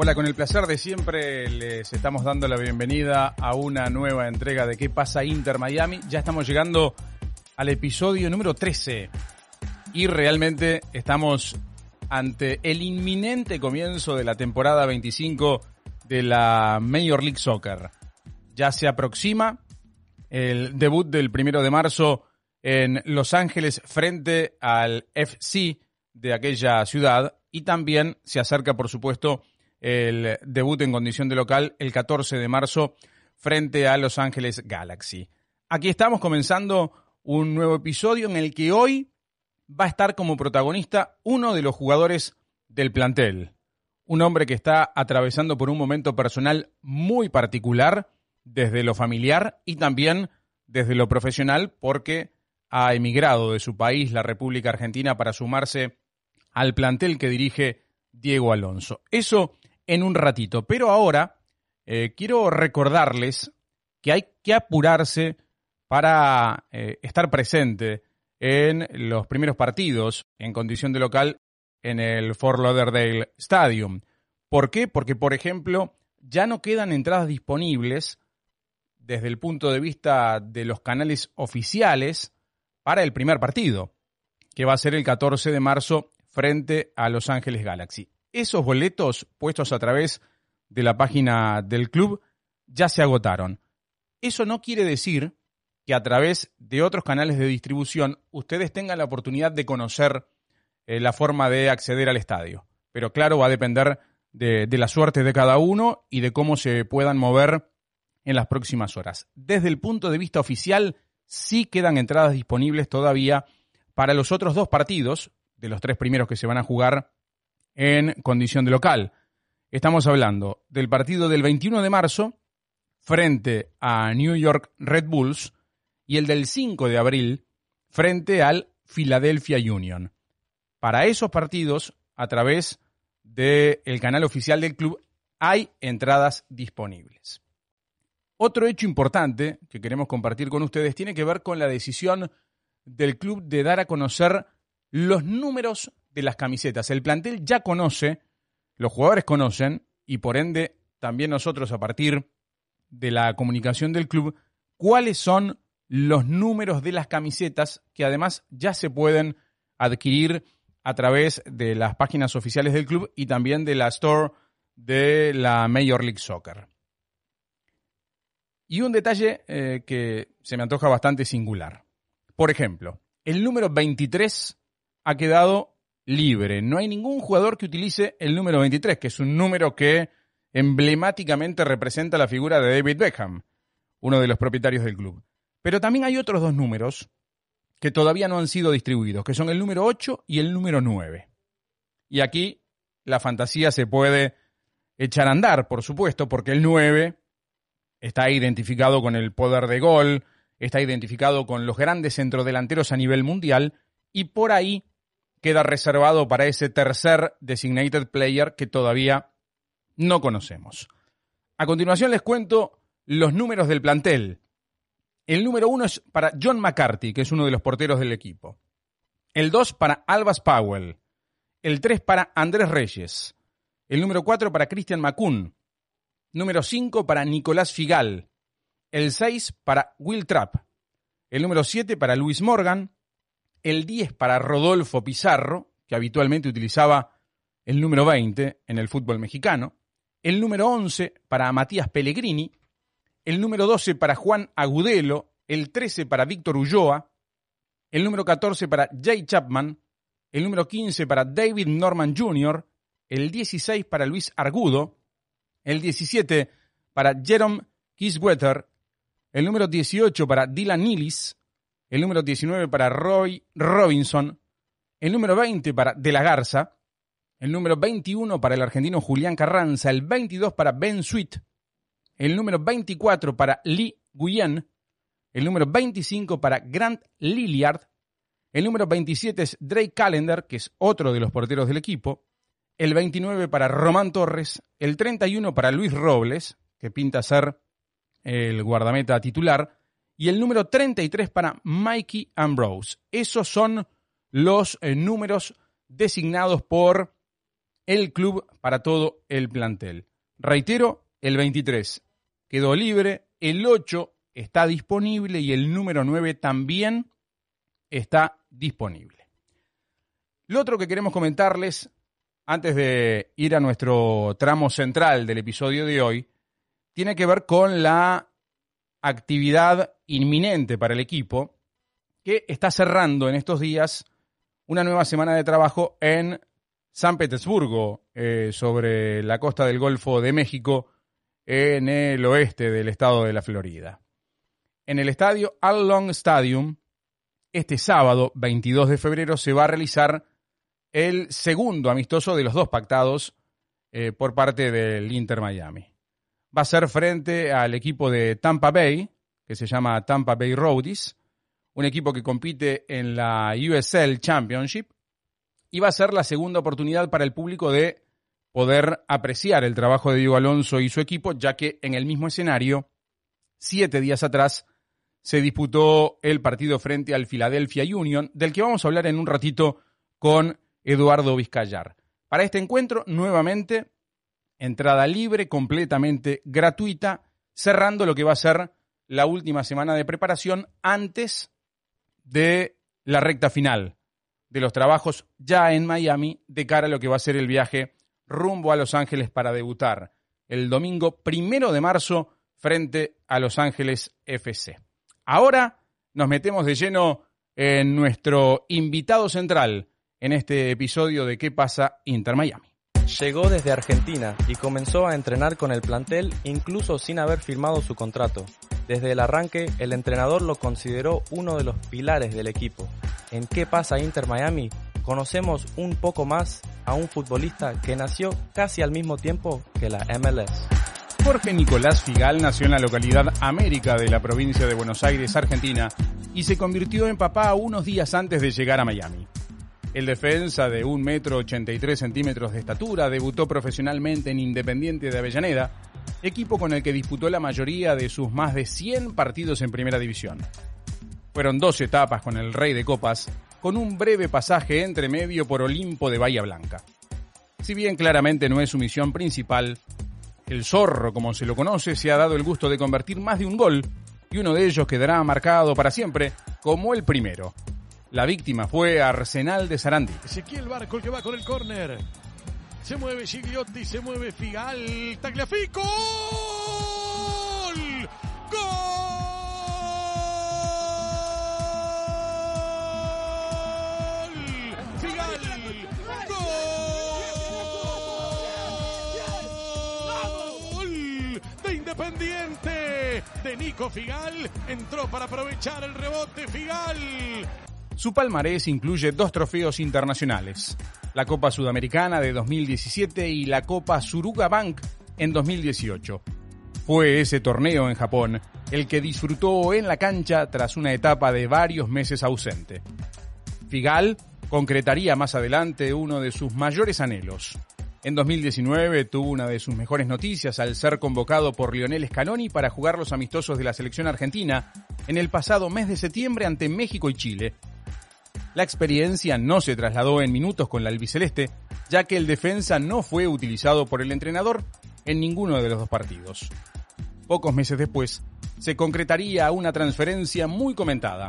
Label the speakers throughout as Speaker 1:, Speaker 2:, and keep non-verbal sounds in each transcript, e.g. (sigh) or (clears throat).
Speaker 1: Hola, con el placer de siempre les estamos dando la bienvenida a una nueva entrega de ¿Qué pasa Inter Miami? Ya estamos llegando al episodio número 13 y realmente estamos ante el inminente comienzo de la temporada 25 de la Major League Soccer. Ya se aproxima el debut del primero de marzo en Los Ángeles frente al FC de aquella ciudad y también se acerca, por supuesto, el debut en condición de local el 14 de marzo frente a Los Ángeles Galaxy. Aquí estamos comenzando un nuevo episodio en el que hoy va a estar como protagonista uno de los jugadores del plantel. Un hombre que está atravesando por un momento personal muy particular desde lo familiar y también desde lo profesional porque ha emigrado de su país, la República Argentina, para sumarse al plantel que dirige Diego Alonso. Eso en un ratito. Pero ahora eh, quiero recordarles que hay que apurarse para eh, estar presente en los primeros partidos en condición de local en el Fort Lauderdale Stadium. ¿Por qué? Porque, por ejemplo, ya no quedan entradas disponibles desde el punto de vista de los canales oficiales para el primer partido, que va a ser el 14 de marzo frente a Los Ángeles Galaxy esos boletos puestos a través de la página del club ya se agotaron. Eso no quiere decir que a través de otros canales de distribución ustedes tengan la oportunidad de conocer eh, la forma de acceder al estadio. Pero claro, va a depender de, de la suerte de cada uno y de cómo se puedan mover en las próximas horas. Desde el punto de vista oficial, sí quedan entradas disponibles todavía para los otros dos partidos, de los tres primeros que se van a jugar en condición de local. Estamos hablando del partido del 21 de marzo frente a New York Red Bulls y el del 5 de abril frente al Philadelphia Union. Para esos partidos, a través del canal oficial del club, hay entradas disponibles. Otro hecho importante que queremos compartir con ustedes tiene que ver con la decisión del club de dar a conocer los números de las camisetas. El plantel ya conoce, los jugadores conocen, y por ende también nosotros a partir de la comunicación del club, cuáles son los números de las camisetas que además ya se pueden adquirir a través de las páginas oficiales del club y también de la store de la Major League Soccer. Y un detalle eh, que se me antoja bastante singular. Por ejemplo, el número 23 ha quedado libre. No hay ningún jugador que utilice el número 23, que es un número que emblemáticamente representa la figura de David Beckham, uno de los propietarios del club. Pero también hay otros dos números que todavía no han sido distribuidos, que son el número 8 y el número 9. Y aquí la fantasía se puede echar a andar, por supuesto, porque el 9 está identificado con el poder de gol, está identificado con los grandes centrodelanteros a nivel mundial, y por ahí queda reservado para ese tercer designated player que todavía no conocemos. A continuación les cuento los números del plantel. El número uno es para John McCarthy, que es uno de los porteros del equipo. El dos para Albas Powell. El tres para Andrés Reyes. El número cuatro para Christian Macun. Número cinco para Nicolás Figal. El seis para Will Trapp. El número siete para Luis Morgan el 10 para Rodolfo Pizarro, que habitualmente utilizaba el número 20 en el fútbol mexicano, el número 11 para Matías Pellegrini, el número 12 para Juan Agudelo, el 13 para Víctor Ulloa, el número 14 para Jay Chapman, el número 15 para David Norman Jr., el 16 para Luis Argudo, el 17 para Jerome Kiswetter, el número 18 para Dylan Nilis, el número 19 para Roy Robinson, el número 20 para De la Garza, el número 21 para el argentino Julián Carranza, el 22 para Ben Sweet, el número 24 para Lee Guyen, el número 25 para Grant Lilliard, el número 27 es Drake Callender, que es otro de los porteros del equipo, el 29 para Román Torres, el 31 para Luis Robles, que pinta ser el guardameta titular, y el número 33 para Mikey Ambrose. Esos son los eh, números designados por el club para todo el plantel. Reitero, el 23 quedó libre, el 8 está disponible y el número 9 también está disponible. Lo otro que queremos comentarles, antes de ir a nuestro tramo central del episodio de hoy, tiene que ver con la actividad inminente para el equipo que está cerrando en estos días una nueva semana de trabajo en San Petersburgo, eh, sobre la costa del Golfo de México, en el oeste del estado de la Florida. En el estadio All Long Stadium, este sábado 22 de febrero se va a realizar el segundo amistoso de los dos pactados eh, por parte del Inter Miami. Va a ser frente al equipo de Tampa Bay, que se llama Tampa Bay Roadies, un equipo que compite en la USL Championship, y va a ser la segunda oportunidad para el público de poder apreciar el trabajo de Diego Alonso y su equipo, ya que en el mismo escenario, siete días atrás, se disputó el partido frente al Philadelphia Union, del que vamos a hablar en un ratito con Eduardo Vizcayar. Para este encuentro, nuevamente, entrada libre, completamente gratuita, cerrando lo que va a ser la última semana de preparación antes de la recta final de los trabajos ya en Miami de cara a lo que va a ser el viaje rumbo a Los Ángeles para debutar el domingo primero de marzo frente a Los Ángeles FC. Ahora nos metemos de lleno en nuestro invitado central en este episodio de ¿Qué pasa Inter Miami?
Speaker 2: Llegó desde Argentina y comenzó a entrenar con el plantel incluso sin haber firmado su contrato. Desde el arranque, el entrenador lo consideró uno de los pilares del equipo. En ¿Qué pasa Inter Miami? Conocemos un poco más a un futbolista que nació casi al mismo tiempo que la MLS.
Speaker 1: Jorge Nicolás Figal nació en la localidad América de la provincia de Buenos Aires, Argentina, y se convirtió en papá unos días antes de llegar a Miami. El defensa de 1,83 metro 83 centímetros de estatura debutó profesionalmente en Independiente de Avellaneda, equipo con el que disputó la mayoría de sus más de 100 partidos en Primera División. Fueron dos etapas con el Rey de Copas, con un breve pasaje entre medio por Olimpo de Bahía Blanca. Si bien claramente no es su misión principal, el zorro, como se lo conoce, se ha dado el gusto de convertir más de un gol, y uno de ellos quedará marcado para siempre como el primero, la víctima fue Arsenal de Sarandí.
Speaker 3: Ezequiel Barco el que va con el córner. Se mueve Gigliotti, se mueve Figal. Tagliafico. ¡Gol! ¡Gol! Figal. ¡Gol! De Independiente. De Nico Figal. Entró para aprovechar el rebote Figal.
Speaker 1: Su palmarés incluye dos trofeos internacionales, la Copa Sudamericana de 2017 y la Copa Suruga Bank en 2018. Fue ese torneo en Japón el que disfrutó en la cancha tras una etapa de varios meses ausente. Figal concretaría más adelante uno de sus mayores anhelos. En 2019 tuvo una de sus mejores noticias al ser convocado por Lionel Scaloni para jugar los amistosos de la selección argentina en el pasado mes de septiembre ante México y Chile, la experiencia no se trasladó en minutos con la albiceleste, ya que el defensa no fue utilizado por el entrenador en ninguno de los dos partidos. Pocos meses después, se concretaría una transferencia muy comentada.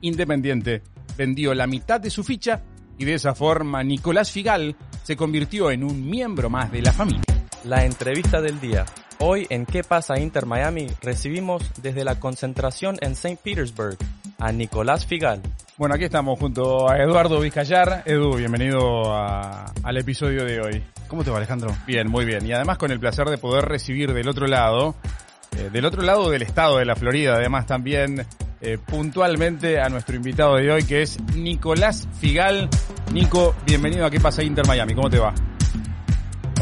Speaker 1: Independiente vendió la mitad de su ficha y de esa forma Nicolás Figal se convirtió en un miembro más de la familia.
Speaker 2: La entrevista del día. Hoy en ¿Qué pasa Inter Miami? recibimos desde la concentración en St. Petersburg a Nicolás Figal.
Speaker 1: Bueno, aquí estamos junto a Eduardo Vizcayar. Edu, bienvenido al episodio de hoy.
Speaker 4: ¿Cómo te va, Alejandro?
Speaker 1: Bien, muy bien. Y además con el placer de poder recibir del otro lado, eh, del otro lado del estado de la Florida, además también eh, puntualmente a nuestro invitado de hoy, que es Nicolás Figal. Nico, bienvenido a ¿Qué pasa Inter Miami? ¿Cómo te va?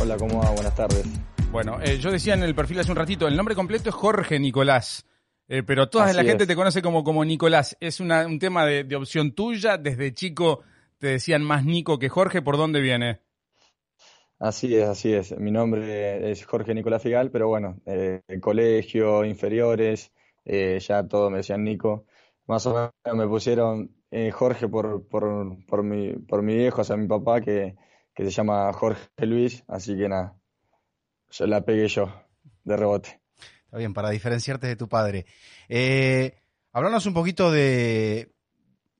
Speaker 5: Hola, ¿cómo va? Buenas tardes.
Speaker 1: Bueno, eh, yo decía en el perfil hace un ratito, el nombre completo es Jorge Nicolás. Eh, pero toda la gente te conoce como, como Nicolás. ¿Es un tema de, opción tuya? ¿Desde chico te decían más Nico que Jorge? ¿Por dónde viene?
Speaker 5: Así es, así es. Mi nombre es Jorge Nicolás Figal, pero bueno, eh, colegio, inferiores, eh, ya todo me decían Nico. Más o menos me pusieron Jorge por, por, por, mi, por mi viejo, o sea, mi papá, que, que se llama Jorge Luis, así que nada, yo la pegué yo de rebote.
Speaker 4: Está bien, para diferenciarte de tu padre. Eh, háblanos un poquito de,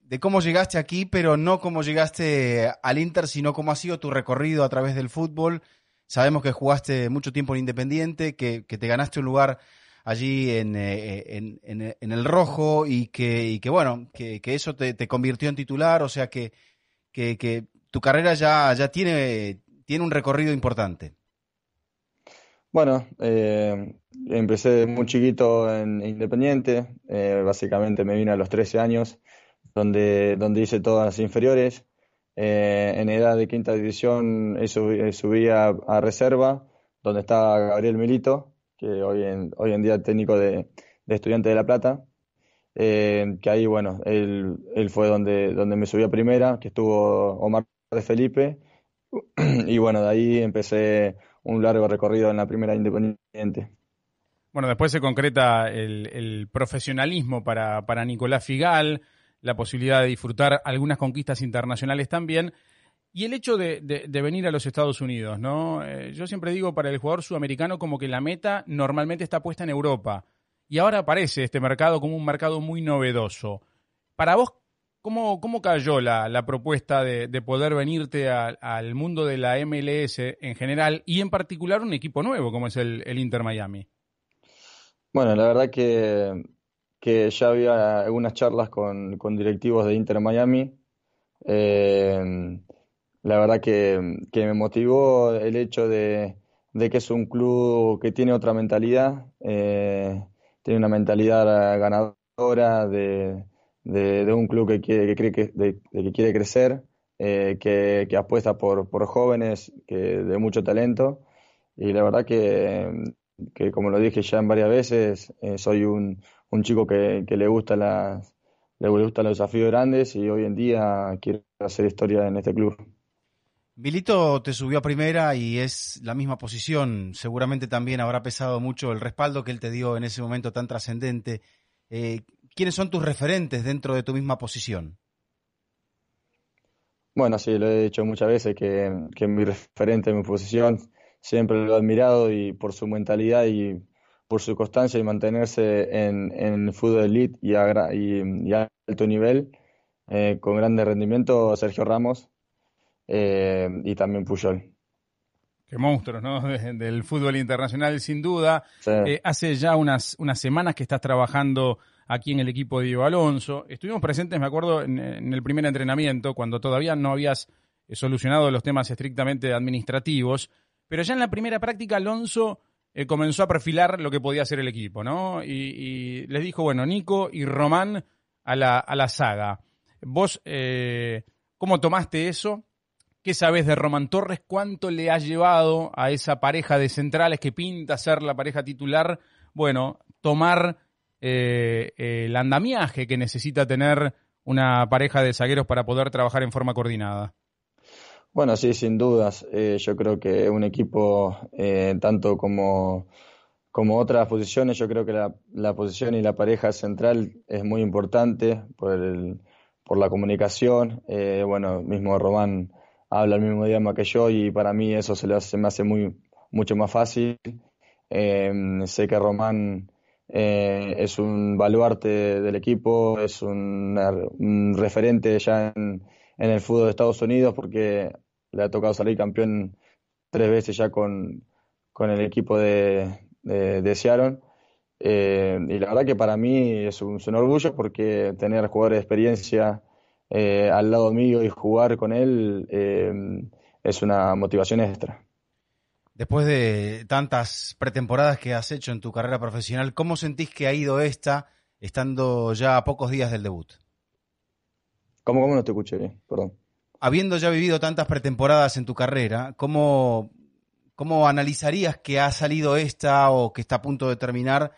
Speaker 4: de cómo llegaste aquí, pero no cómo llegaste al Inter, sino cómo ha sido tu recorrido a través del fútbol. Sabemos que jugaste mucho tiempo en Independiente, que, te ganaste un lugar allí en, eh, el rojo y que, bueno, que, eso te, convirtió en titular, o sea que, tu carrera ya, tiene un recorrido importante.
Speaker 5: Bueno, eh, empecé muy chiquito en Independiente, eh, básicamente me vine a los 13 años, donde, donde hice todas las inferiores. Eh, en edad de quinta división subí, a, reserva, donde estaba Gabriel Milito, que hoy en, hoy en día técnico de, de Estudiantes de La Plata, eh, que ahí, bueno, él, él fue donde, donde me subí a primera, que estuvo Omar de Felipe, (clears throat) y bueno, de ahí empecé un largo recorrido en la primera Independiente.
Speaker 1: Bueno, después se concreta el, el profesionalismo para, para Nicolás Figal, la posibilidad de disfrutar algunas conquistas internacionales también, y el hecho de, de, venir a los Estados Unidos, ¿no? Eh, yo siempre digo para el jugador sudamericano como que la meta normalmente está puesta en Europa. Y ahora aparece este mercado como un mercado muy novedoso. Para vos, ¿cómo, cómo cayó la, la propuesta de, de, poder venirte al mundo de la MLS en general y en particular un equipo nuevo como es el, el Inter Miami?
Speaker 5: Bueno, la verdad que, que ya había algunas charlas con, con directivos de Inter Miami. Eh, la verdad que, que me motivó el hecho de, de, que es un club que tiene otra mentalidad, eh, tiene una mentalidad ganadora de, de, un club que quiere, que cree que, quiere crecer, eh, que, que, apuesta por, por jóvenes que, de mucho talento. Y la verdad que, que como lo dije ya en varias veces, eh, soy un, un chico que, que le gusta las le gustan los desafíos grandes y hoy en día quiero hacer historia en este club.
Speaker 4: Vilito te subió a primera y es la misma posición. Seguramente también habrá pesado mucho el respaldo que él te dio en ese momento tan trascendente. Eh, ¿Quiénes son tus referentes dentro de tu misma posición?
Speaker 5: Bueno, sí, lo he dicho muchas veces que, que mi referente en mi posición siempre lo he admirado y por su mentalidad y por su constancia y mantenerse en, en fútbol elite y a, y, y a alto nivel, eh, con grande rendimiento, Sergio Ramos, eh, y también Puyol.
Speaker 1: Qué monstruos, ¿no? (laughs) del fútbol internacional, sin duda. Eh, hace ya unas, unas semanas que estás trabajando aquí en el equipo de Diego Alonso. Estuvimos presentes, me acuerdo, en, el primer entrenamiento, cuando todavía no habías eh, solucionado los temas estrictamente administrativos, pero ya en la primera práctica Alonso eh, comenzó a perfilar lo que podía hacer el equipo, ¿no? Y, y les dijo, bueno, Nico y Román a la, a la saga. Vos, eh, ¿cómo tomaste eso? ¿Qué sabes de Román Torres? ¿Cuánto le ha llevado a esa pareja de centrales que pinta ser la pareja titular? Bueno, tomar eh, el andamiaje que necesita tener una pareja de zagueros para poder trabajar en forma coordinada.
Speaker 5: Bueno, sí, sin dudas. Eh, yo creo que un equipo, eh, tanto como, como otras posiciones, yo creo que la, la, posición y la pareja central es muy importante por, el, por la comunicación. Bueno, mismo Román habla el mismo idioma que yo y para mí eso se, le hace, me hace muy, mucho más fácil. Sé que Román eh, es un baluarte del equipo, es un, un referente ya en, el fútbol de Estados Unidos porque le ha tocado salir campeón tres veces ya con, con el equipo de, de, de. Eh, y la verdad que para mí es un, es un orgullo porque tener jugadores de experiencia eh, al lado mío y jugar con él eh, es una motivación extra.
Speaker 4: Después de tantas pretemporadas que has hecho en tu carrera profesional, ¿cómo sentís que ha ido esta estando ya a pocos días del debut?
Speaker 5: ¿Cómo, cómo no te escuché bien? Perdón.
Speaker 4: Habiendo ya vivido tantas pretemporadas en tu carrera, ¿cómo, ¿cómo analizarías que ha salido esta o que está a punto de terminar,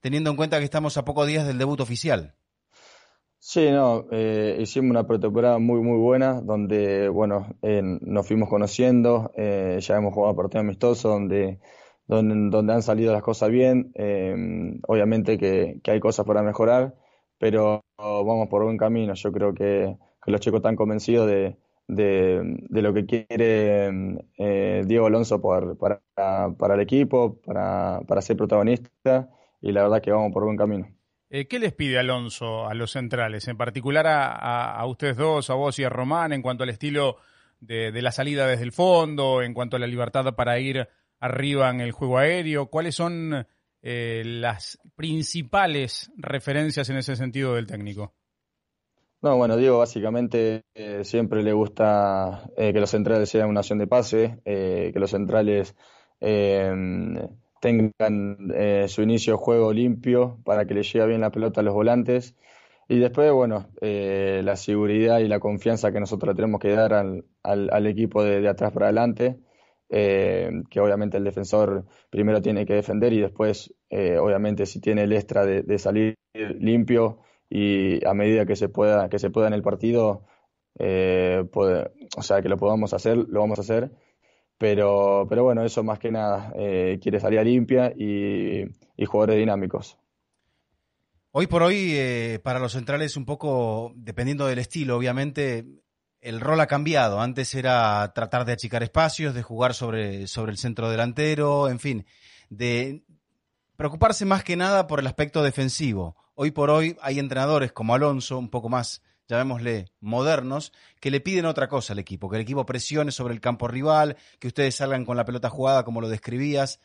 Speaker 4: teniendo en cuenta que estamos a pocos días del debut oficial?
Speaker 5: Sí, no, eh, hicimos una pretemporada muy, muy buena, donde, bueno, eh, nos fuimos conociendo, eh, ya hemos jugado partidos amistosos, donde, donde, donde han salido las cosas bien, eh, obviamente que, que, hay cosas para mejorar, pero vamos por buen camino, yo creo que, que los chicos están convencidos de, de, lo que quiere eh, Diego Alonso para, para, el equipo, para, para ser protagonista y la verdad que vamos por buen camino.
Speaker 1: Eh, ¿Qué les pide Alonso a los centrales, en particular a, ustedes dos, a vos y a Román, en cuanto al estilo de, la salida desde el fondo, en cuanto a la libertad para ir arriba en el juego aéreo? ¿Cuáles son eh, las principales referencias en ese sentido del técnico?
Speaker 5: No, bueno, Diego básicamente eh, siempre le gusta que los centrales sean una acción de pase, que los centrales tengan eh, su inicio de juego limpio para que le llegue bien la pelota a los volantes. Y después, bueno, eh, la seguridad y la confianza que nosotros tenemos que dar al, al, equipo de, atrás para adelante, eh, que obviamente el defensor primero tiene que defender y después, obviamente, si tiene el extra de, salir limpio y a medida que se pueda, que se pueda en el partido, o sea, que lo podamos hacer, lo vamos a hacer pero, pero bueno, eso más que nada, eh, quiere salir limpia y, jugadores dinámicos.
Speaker 4: Hoy por hoy, eh, para los centrales, un poco, dependiendo del estilo, obviamente, el rol ha cambiado. Antes era tratar de achicar espacios, de jugar sobre, sobre el centro delantero, en fin, de preocuparse más que nada por el aspecto defensivo. Hoy por hoy hay entrenadores como Alonso, un poco más llamémosle, modernos, que le piden otra cosa al equipo, que el equipo presione sobre el campo rival, que ustedes salgan con la pelota jugada como lo describías.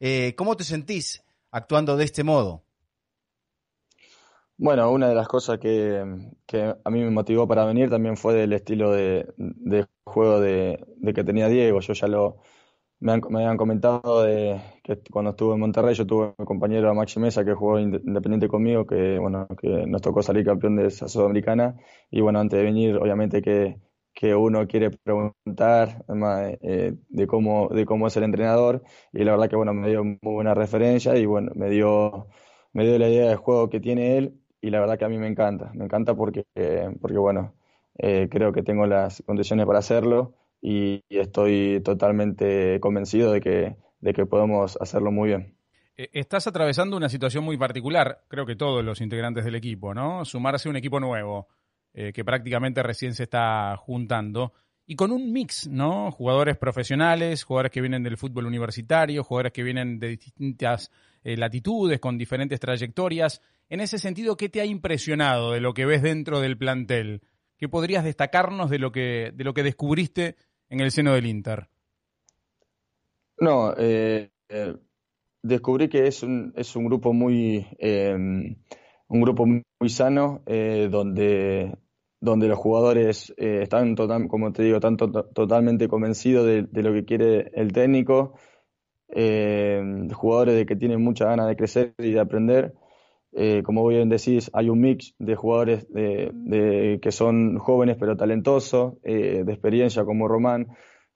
Speaker 4: Eh, ¿Cómo te sentís actuando de este modo?
Speaker 5: Bueno, una de las cosas que, a mí me motivó para venir también fue del estilo de, juego de, que tenía Diego. Yo ya lo, me, habían comentado de que cuando estuve en Monterrey yo tuve un compañero Maxi Mesa que jugó independiente conmigo, que bueno, que nos tocó salir campeón de esa sudamericana. Y bueno, antes de venir obviamente que, que uno quiere preguntar eh, de cómo de cómo es el entrenador. Y la verdad que bueno, me dio muy buena referencia y bueno, me dio me dio la idea de juego que tiene él. Y la verdad que a mí me encanta, me encanta porque porque bueno, eh, creo que tengo las condiciones para hacerlo y, estoy totalmente convencido de que, de que podemos hacerlo muy bien.
Speaker 1: Eh, estás atravesando una situación muy particular, creo que todos los integrantes del equipo, ¿no? Sumarse a un equipo nuevo, eh, que prácticamente recién se está juntando, y con un mix, ¿no? Jugadores profesionales, jugadores que vienen del fútbol universitario, jugadores que vienen de distintas eh, latitudes, con diferentes trayectorias. En ese sentido, ¿qué te ha impresionado de lo que ves dentro del plantel? ¿Qué podrías destacarnos de lo que, de lo que descubriste en el seno del Inter?
Speaker 5: No, eh, eh, descubrí que es un, es un grupo muy em, un grupo muy, sano eh, donde donde los jugadores están como te digo tanto totalmente convencidos de, lo que quiere el técnico jugadores de que tienen mucha ganas de crecer y de aprender como bien decís hay un mix de jugadores de, que son jóvenes pero talentosos de experiencia como Román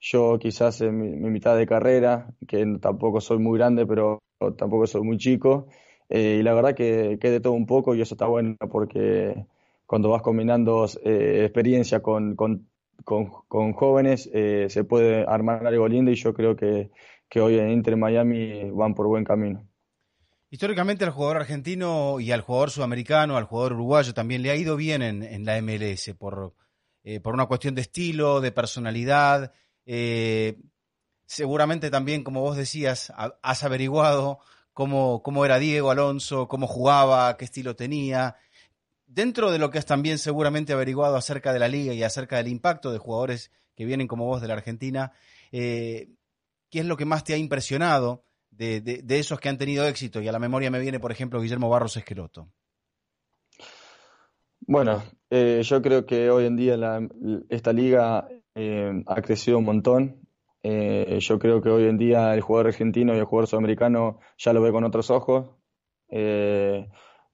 Speaker 5: yo quizás en mi, mitad de carrera, que tampoco soy muy grande, pero tampoco soy muy chico, eh, y la verdad que, que de todo un poco y eso está bueno porque cuando vas combinando eh, experiencia con, con, con, jóvenes eh, se puede armar algo lindo y yo creo que, que hoy en Inter Miami van por buen camino.
Speaker 4: Históricamente al jugador argentino y al jugador sudamericano, al jugador uruguayo también le ha ido bien en, la MLS por, por una cuestión de estilo, de personalidad, eh, seguramente también, como vos decías, has averiguado cómo, cómo era Diego Alonso, cómo jugaba, qué estilo tenía. Dentro de lo que has también seguramente averiguado acerca de la liga y acerca del impacto de jugadores que vienen como vos de la Argentina, eh, ¿qué es lo que más te ha impresionado de, de, esos que han tenido éxito? Y a la memoria me viene, por ejemplo, Guillermo Barros Esqueloto.
Speaker 5: Bueno, eh, yo creo que hoy en día esta liga eh, ha crecido un montón. Eh, yo creo que hoy en día el jugador argentino y el jugador sudamericano ya lo ve con otros ojos.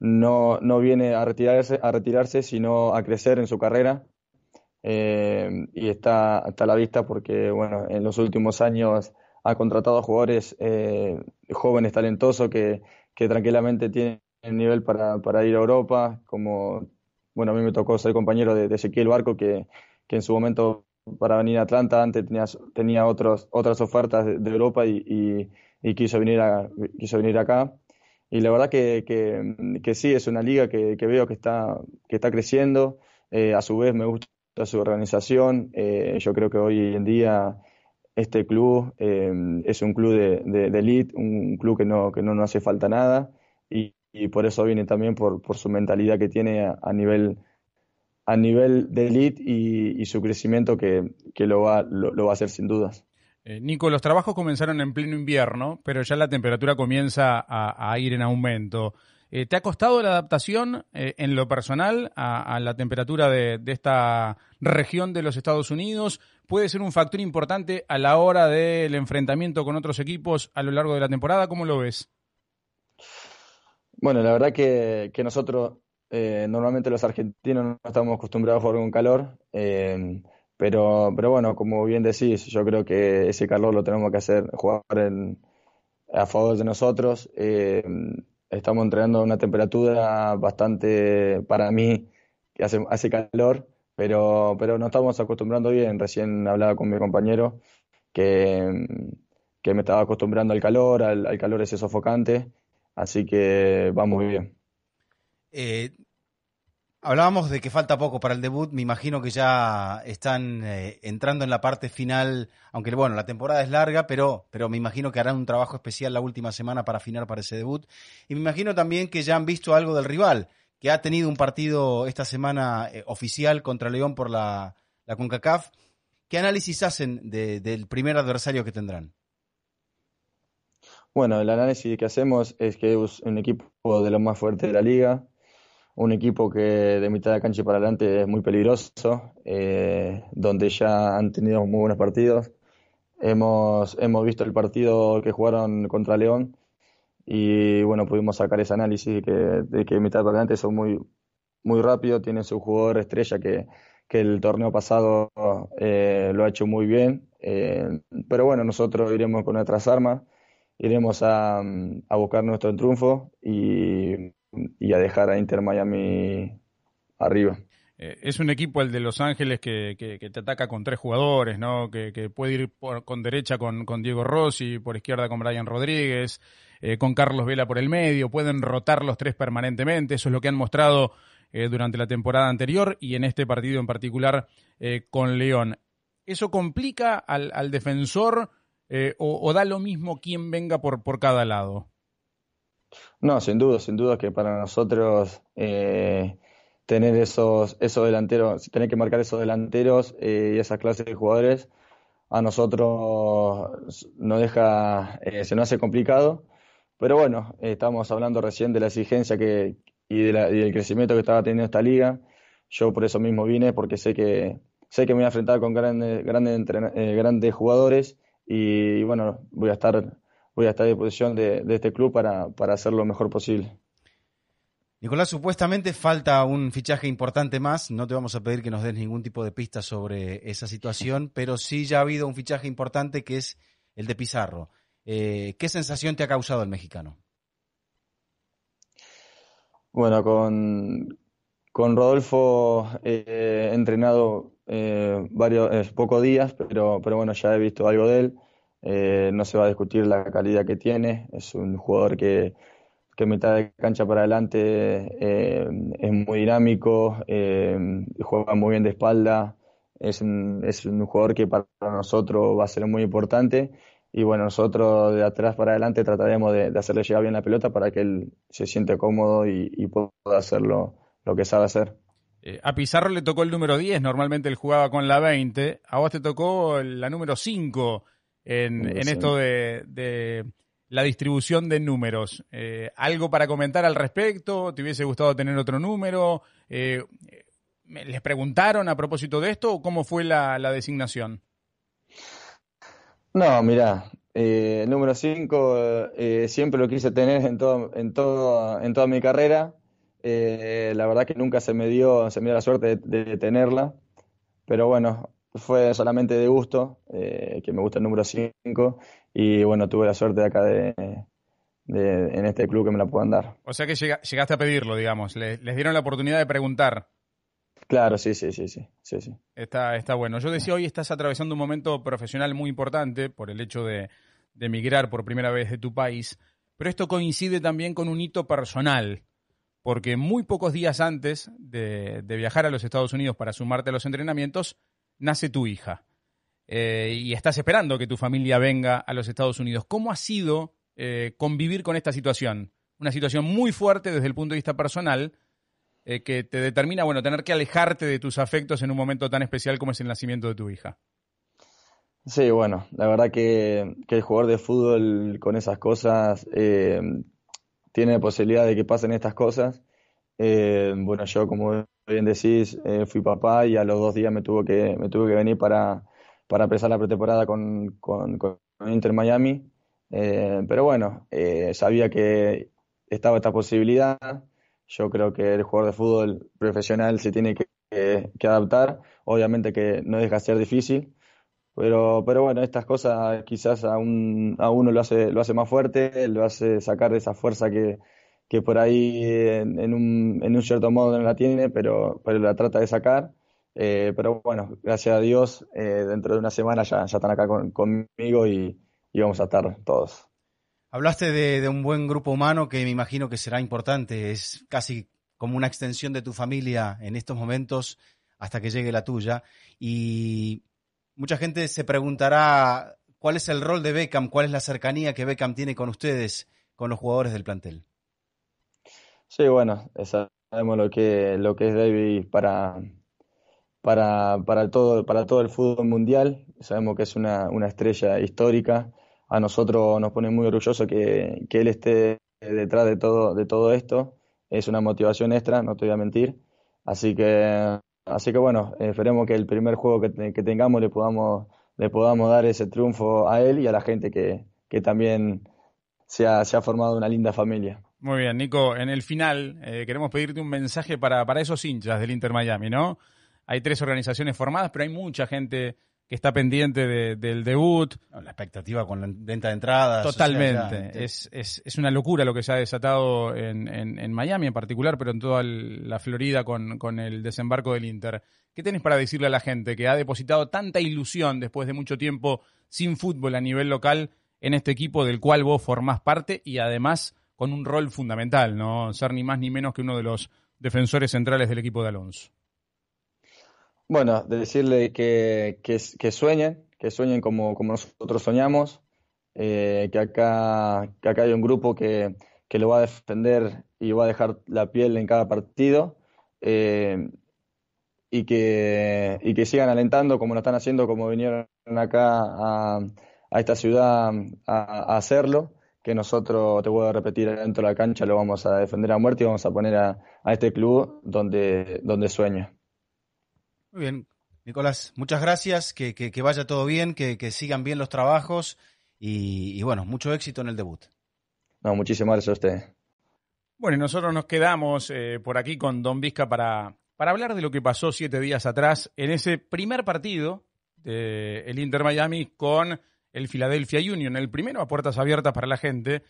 Speaker 5: No, no viene a retirarse, a retirarse, sino a crecer en su carrera. y está, hasta a la vista porque, bueno, en los últimos años ha contratado a jugadores jóvenes, talentosos, que, que tranquilamente tienen el nivel para, para ir a Europa, como, bueno, a mí me tocó ser compañero de, Ezequiel Barco, que, que en su momento para venir a Atlanta, antes tenía, tenía otros, otras ofertas de, Europa y, quiso, venir quiso venir acá. Y la verdad que, que, sí, es una liga que, veo que está, que está creciendo. Eh, a su vez me gusta su organización. Eh, yo creo que hoy en día este club eh, es un club de, de, elite, un club que no, que no nos hace falta nada y, por eso viene también por, por su mentalidad que tiene a, nivel a nivel de elite y, su crecimiento que, que lo, va, lo, va a hacer sin dudas.
Speaker 1: Eh, Nico, los trabajos comenzaron en pleno invierno, pero ya la temperatura comienza a, ir en aumento. Eh, ¿Te ha costado la adaptación eh, en lo personal a, la temperatura de, esta región de los Estados Unidos? ¿Puede ser un factor importante a la hora del enfrentamiento con otros equipos a lo largo de la temporada? ¿Cómo lo ves?
Speaker 5: Bueno, la verdad que, nosotros, eh, normalmente los argentinos no estamos acostumbrados a jugar con calor, pero, pero bueno, como bien decís, yo creo que ese calor lo tenemos que hacer, jugar a favor de nosotros estamos entrenando a una temperatura bastante, para mí, que hace, hace calor, pero, pero nos estamos acostumbrando bien. Recién hablaba con mi compañero que, que me estaba acostumbrando al calor, al, calor ese sofocante, así que vamos bien.
Speaker 4: Eh, Hablábamos de que falta poco para el debut, me imagino que ya están eh, entrando en la parte final, aunque bueno, la temporada es larga, pero, pero me imagino que harán un trabajo especial la última semana para afinar para ese debut. Y me imagino también que ya han visto algo del rival, que ha tenido un partido esta semana eh, oficial contra León por la, la CONCACAF. ¿Qué análisis hacen del primer adversario que tendrán?
Speaker 5: Bueno, el análisis que hacemos es que es un equipo de los más fuertes de la liga, un equipo que de mitad de cancha para adelante es muy peligroso, eh, donde ya han tenido muy buenos partidos. Hemos, hemos visto el partido que jugaron contra León y bueno, pudimos sacar ese análisis que, de que mitad para adelante son muy, muy rápidos, tienen su jugador estrella que, que el torneo pasado eh, lo ha hecho muy bien. Eh, pero bueno, nosotros iremos con nuestras armas, iremos a, a buscar nuestro triunfo y y a dejar a Inter Miami arriba.
Speaker 1: Eh, es un equipo el de Los Ángeles que, te ataca con tres jugadores, ¿no? Que, puede ir con derecha con, Diego Rossi, por izquierda con Brian Rodríguez, eh, con Carlos Vela por el medio, pueden rotar los tres permanentemente, eso es lo que han mostrado eh, durante la temporada anterior y en este partido en particular con León. ¿Eso complica al, defensor o, da lo mismo quien venga por cada lado?
Speaker 5: No, sin duda, sin duda que para nosotros eh, tener esos, esos delanteros, tener que marcar esos delanteros eh, y esas clases de jugadores, a nosotros nos deja, eh, se nos hace complicado. Pero bueno, estamos hablando recién de la exigencia que, y, de la, y del crecimiento que estaba teniendo esta liga. Yo por eso mismo vine, porque sé que, sé que me voy a enfrentar con grandes, grandes, grandes jugadores y bueno, voy a estar voy a estar a disposición de, este club para, para hacer lo mejor posible.
Speaker 4: Nicolás, supuestamente falta un fichaje importante más. No te vamos a pedir que nos des ningún tipo de pista sobre esa situación, (laughs) pero sí ya ha habido un fichaje importante que es el de Pizarro. Eh, ¿Qué sensación te ha causado el mexicano?
Speaker 5: Bueno, con, con Rodolfo he entrenado eh, varios, eh, pocos días, pero, pero bueno, ya he visto algo de él. Eh, no se va a discutir la calidad que tiene, es un jugador que, que mitad de cancha para adelante eh, es muy dinámico, eh, juega muy bien de espalda, es un, es un jugador que para nosotros va a ser muy importante y bueno, nosotros de atrás para adelante trataremos de, hacerle llegar bien la pelota para que él se siente cómodo y, pueda hacer lo, que sabe hacer.
Speaker 1: a Pizarro le tocó el número 10, normalmente él jugaba con la 20, a vos te tocó la número 5 en, esto de, la distribución de números. Eh, ¿Algo para comentar al respecto? ¿Te hubiese gustado tener otro número? Eh, ¿Les preguntaron a propósito de esto o cómo fue la, designación?
Speaker 5: No, mira, eh, el número 5 siempre lo quise tener en, todo, en, todo, en toda mi carrera. la verdad que nunca se me dio, se me dio la suerte de, de tenerla. Pero bueno, fue solamente de gusto, eh, que me gusta el número 5 y bueno, tuve la suerte de acá de, en este club que me la puedan dar.
Speaker 1: O sea que llegaste a pedirlo, digamos, les, dieron la oportunidad de preguntar.
Speaker 5: Claro, sí, sí, sí, sí, sí, sí.
Speaker 1: Está, está bueno. Yo decía, hoy estás atravesando un momento profesional muy importante por el hecho de, de emigrar por primera vez de tu país, pero esto coincide también con un hito personal porque muy pocos días antes de, viajar a los Estados Unidos para sumarte a los entrenamientos, nace tu hija. Eh, y estás esperando que tu familia venga a los Estados Unidos. ¿Cómo ha sido eh, convivir con esta situación? Una situación muy fuerte desde el punto de vista personal, eh, que te determina, bueno, tener que alejarte de tus afectos en un momento tan especial como es el nacimiento de tu hija.
Speaker 5: Sí, bueno, la verdad que, el jugador de fútbol con esas cosas tiene la posibilidad de que pasen estas cosas. Bueno, yo como bien decís, eh, fui papá y a los dos días me tuvo que, me tuve que venir para, para empezar la pretemporada con, con, Inter Miami. Eh, pero bueno, sabía que estaba esta posibilidad. Yo creo que el jugador de fútbol profesional se tiene que, adaptar. Obviamente que no deja de ser difícil, pero, pero bueno, estas cosas quizás a, un, a uno lo hace, lo hace más fuerte, lo hace sacar esa fuerza que, que por ahí en, un, cierto modo no la tiene, pero, la trata de sacar. Eh, pero bueno, gracias a Dios, eh, dentro de una semana ya, están acá conmigo y, vamos a estar todos.
Speaker 4: Hablaste de, un buen grupo humano que me imagino que será importante, es casi como una extensión de tu familia en estos momentos hasta que llegue la tuya. Y Mucha gente se preguntará cuál es el rol de Beckham, cuál es la cercanía que Beckham tiene con ustedes, con los jugadores del plantel.
Speaker 5: Sí, bueno, sabemos lo que, lo que es David para, para, para, todo, para todo el fútbol mundial. Sabemos que es una, una estrella histórica. A nosotros nos pone muy orgulloso que, que él esté detrás de todo, de todo esto. Es una motivación extra, no te voy a mentir. Así que Así que bueno, esperemos que el primer juego que, tengamos le podamos, le podamos dar ese triunfo a él y a la gente que, también se ha, formado una linda familia.
Speaker 1: Muy bien, Nico. En el final eh, queremos pedirte un mensaje para, para esos hinchas del Inter Miami, ¿no? Hay tres organizaciones formadas, pero hay mucha gente que está pendiente del debut.
Speaker 4: La expectativa con la venta de entradas.
Speaker 1: Totalmente. es, es, es, una locura lo que se ha desatado en, en, Miami en particular, pero en toda la Florida con, con, el desembarco del Inter. ¿Qué tenés para decirle a la gente que ha depositado tanta ilusión después de mucho tiempo sin fútbol a nivel local en este equipo del cual vos formás parte y además con un rol fundamental, ¿no? Ser ni más ni menos que uno de los defensores centrales del equipo de Alonso.
Speaker 5: Bueno, de decirle que, que, sueñen, que sueñen como, como nosotros soñamos, eh, que, acá, que acá hay un grupo que, que, lo va a defender y va a dejar la piel en cada partido eh, y, que, y que sigan alentando como lo están haciendo, como vinieron acá a, a esta ciudad a, hacerlo, que nosotros, te voy a repetir, dentro de la cancha lo vamos a defender a muerte y vamos a poner a, a este club donde, donde sueña.
Speaker 4: Muy bien, Nicolás, muchas gracias, que, vaya todo bien, que, sigan bien los trabajos y, bueno, mucho éxito en el debut.
Speaker 5: No, muchísimas gracias a usted.
Speaker 1: Bueno, y nosotros nos quedamos eh, por aquí con Don Vizca para, para hablar de lo que pasó siete días atrás en ese primer partido del Inter Miami con el Philadelphia Union, el primero a puertas abiertas para la gente,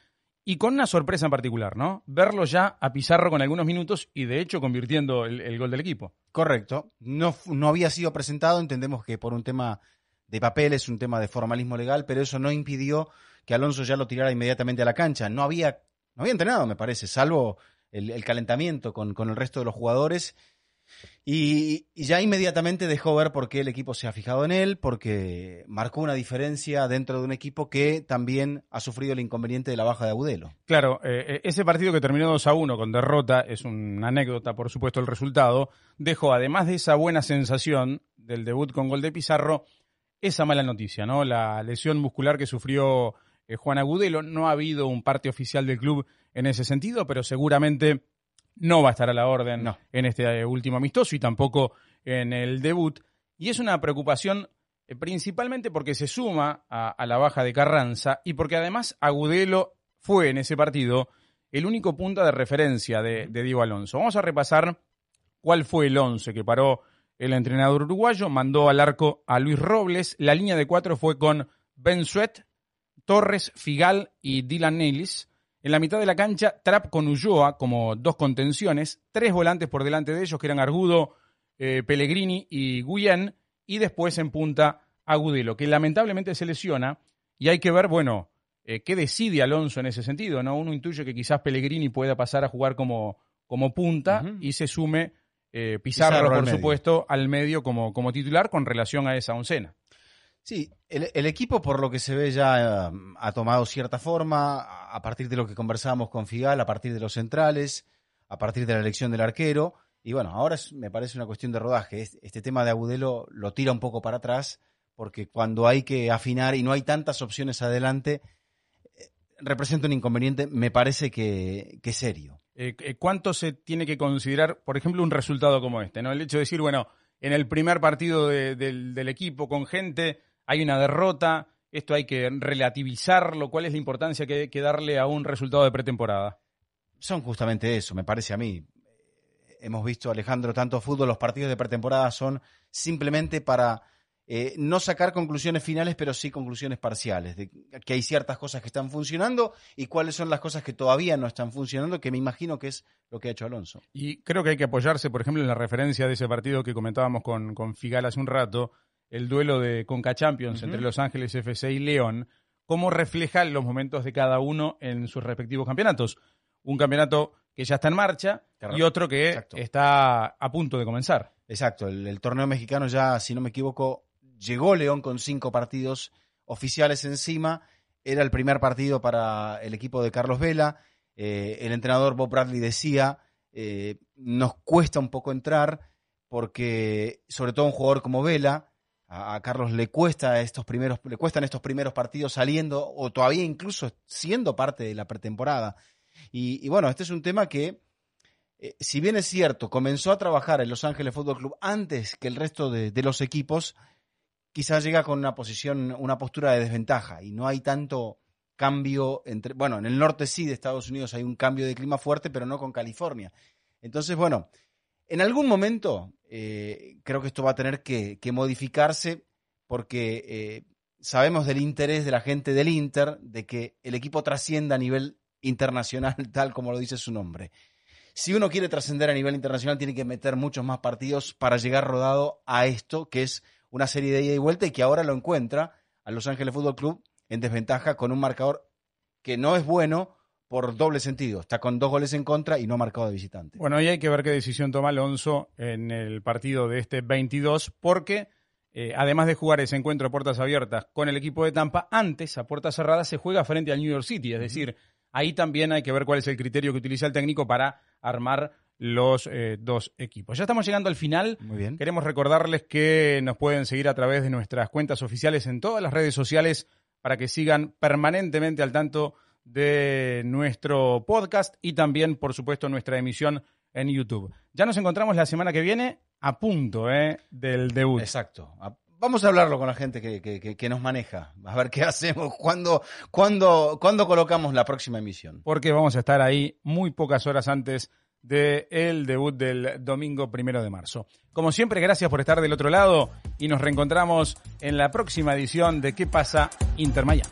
Speaker 1: y con una sorpresa en particular, ¿no? Verlo ya a Pizarro con algunos minutos y de hecho convirtiendo el, gol del equipo.
Speaker 4: Correcto. No, no había sido presentado, entendemos que por un tema de papeles, un tema de formalismo legal, pero eso no impidió que Alonso ya lo tirara inmediatamente a la cancha. No había, no había entrenado, me parece, salvo el, calentamiento con, con el resto de los jugadores y, ya inmediatamente dejó ver por qué el equipo se ha fijado en él, porque marcó una diferencia dentro de un equipo que también ha sufrido el inconveniente de la baja de Agudelo.
Speaker 1: Claro, eh, eh, ese partido que terminó 2 a 1 con derrota, es una anécdota, por supuesto, el resultado, dejó, además de esa buena sensación del debut con gol de Pizarro, esa mala noticia, ¿no? La lesión muscular que sufrió eh, Juan Agudelo. No ha habido un parte oficial del club en ese sentido, pero seguramente no va a estar a la orden en este eh, último amistoso y tampoco en el debut. Y es una preocupación eh, principalmente porque se suma a, la baja de Carranza y porque además Agudelo fue en ese partido el único punto de referencia de, Diego Alonso. Vamos a repasar cuál fue el once que paró el entrenador uruguayo. Mandó al arco a Luis Robles. La línea de cuatro fue con Ben Suet, Torres, Figal y Dylan Nelis. En la mitad de la cancha, Trap con Ulloa como dos contenciones, tres volantes por delante de ellos, que eran Argudo, eh, Pellegrini y Guyen, y después en punta Agudelo, que lamentablemente se lesiona, y hay que ver, bueno, eh, qué decide Alonso en ese sentido, ¿no? Uno intuye que quizás Pellegrini pueda pasar a jugar como, como punta y se sume eh, Pizarro, por
Speaker 4: medio.
Speaker 1: supuesto, al medio como, como titular con relación a esa oncena.
Speaker 4: Sí, el, el equipo por lo que se ve ya eh, ha tomado cierta forma a- partir de lo que conversábamos con Figal, a partir de los centrales, a partir de la elección del arquero. Y bueno, ahora me parece una cuestión de rodaje. Este, tema de Agudelo lo tira un poco para atrás porque cuando hay que afinar y no hay tantas opciones adelante, eh, representa un inconveniente, me parece que, que serio.
Speaker 1: Eh, eh, ¿Cuánto se tiene que considerar, por ejemplo, un resultado como este? ¿no? El hecho de decir, bueno, en el primer partido de- del, del equipo con gente hay una derrota, esto hay que relativizarlo, ¿cuál es la importancia que hay que darle a un resultado de pretemporada?
Speaker 4: son justamente eso, me parece a mí. Hemos visto, Alejandro, tanto fútbol, los partidos de pretemporada son simplemente para eh, no sacar conclusiones finales, pero sí conclusiones parciales, de que hay ciertas cosas que están funcionando y cuáles son las cosas que todavía no están funcionando, que me imagino que es lo que ha hecho Alonso.
Speaker 1: Y creo que hay que apoyarse, por ejemplo, en la referencia de ese partido que comentábamos con, con Figal hace un rato, el duelo de Conca Champions entre Los Ángeles FC y León, cómo refleja los momentos de cada uno en sus respectivos campeonatos. Un campeonato que ya está en marcha y otro que
Speaker 4: Exacto.
Speaker 1: está a punto de comenzar.
Speaker 4: Exacto, el, el torneo mexicano ya, si no me equivoco, llegó León con cinco partidos oficiales encima. Era el primer partido para el equipo de Carlos Vela. Eh, el entrenador Bob Bradley decía, eh, nos cuesta un poco entrar porque, sobre todo un jugador como Vela, a, Carlos le cuesta estos primeros, le cuestan estos primeros partidos saliendo o todavía incluso siendo parte de la pretemporada. Y, y bueno, este es un tema que eh, si bien es cierto, comenzó a trabajar en Los Ángeles Fútbol Club antes que el resto de, de los equipos, quizás llega con una posición, una postura de desventaja y no hay tanto cambio entre, bueno, en el norte sí de Estados Unidos hay un cambio de clima fuerte, pero no con California. Entonces, bueno, en algún momento eh, creo que esto va a tener que, modificarse porque eh, sabemos del interés de la gente del Inter de que el equipo trascienda a nivel internacional, (laughs) tal como lo dice su nombre. Si uno quiere trascender a nivel internacional, tiene que meter muchos más partidos para llegar rodado a esto, que es una serie de ida y vuelta y que ahora lo encuentra a Los Ángeles Fútbol Club en desventaja con un marcador que no es bueno por doble sentido. Está con dos goles en contra y no ha marcado de visitante.
Speaker 1: Bueno, ahí hay que ver qué decisión toma Alonso en el partido de este 22, porque eh, además de jugar ese encuentro a puertas abiertas con el equipo de Tampa, antes a puertas cerradas se juega frente al New York City. Es decir, ahí también hay que ver cuál es el criterio que utiliza el técnico para armar los eh, dos equipos. Ya estamos llegando al final.
Speaker 4: Muy bien.
Speaker 1: Queremos recordarles que nos pueden seguir a través de nuestras cuentas oficiales en todas las redes sociales para que sigan permanentemente al tanto de nuestro podcast y también, por supuesto, nuestra emisión en YouTube. Ya nos encontramos la semana que viene a punto ¿eh? del debut.
Speaker 4: Exacto. Vamos a hablarlo con la gente que, que- que- nos maneja. A ver qué (laughs) hacemos, cuándo, cuándo, cuándo colocamos la próxima emisión.
Speaker 1: Porque vamos a estar ahí muy pocas horas antes del debut del domingo primero de marzo. Como siempre, gracias por estar del otro lado y nos reencontramos en la próxima edición de ¿Qué pasa Inter Miami?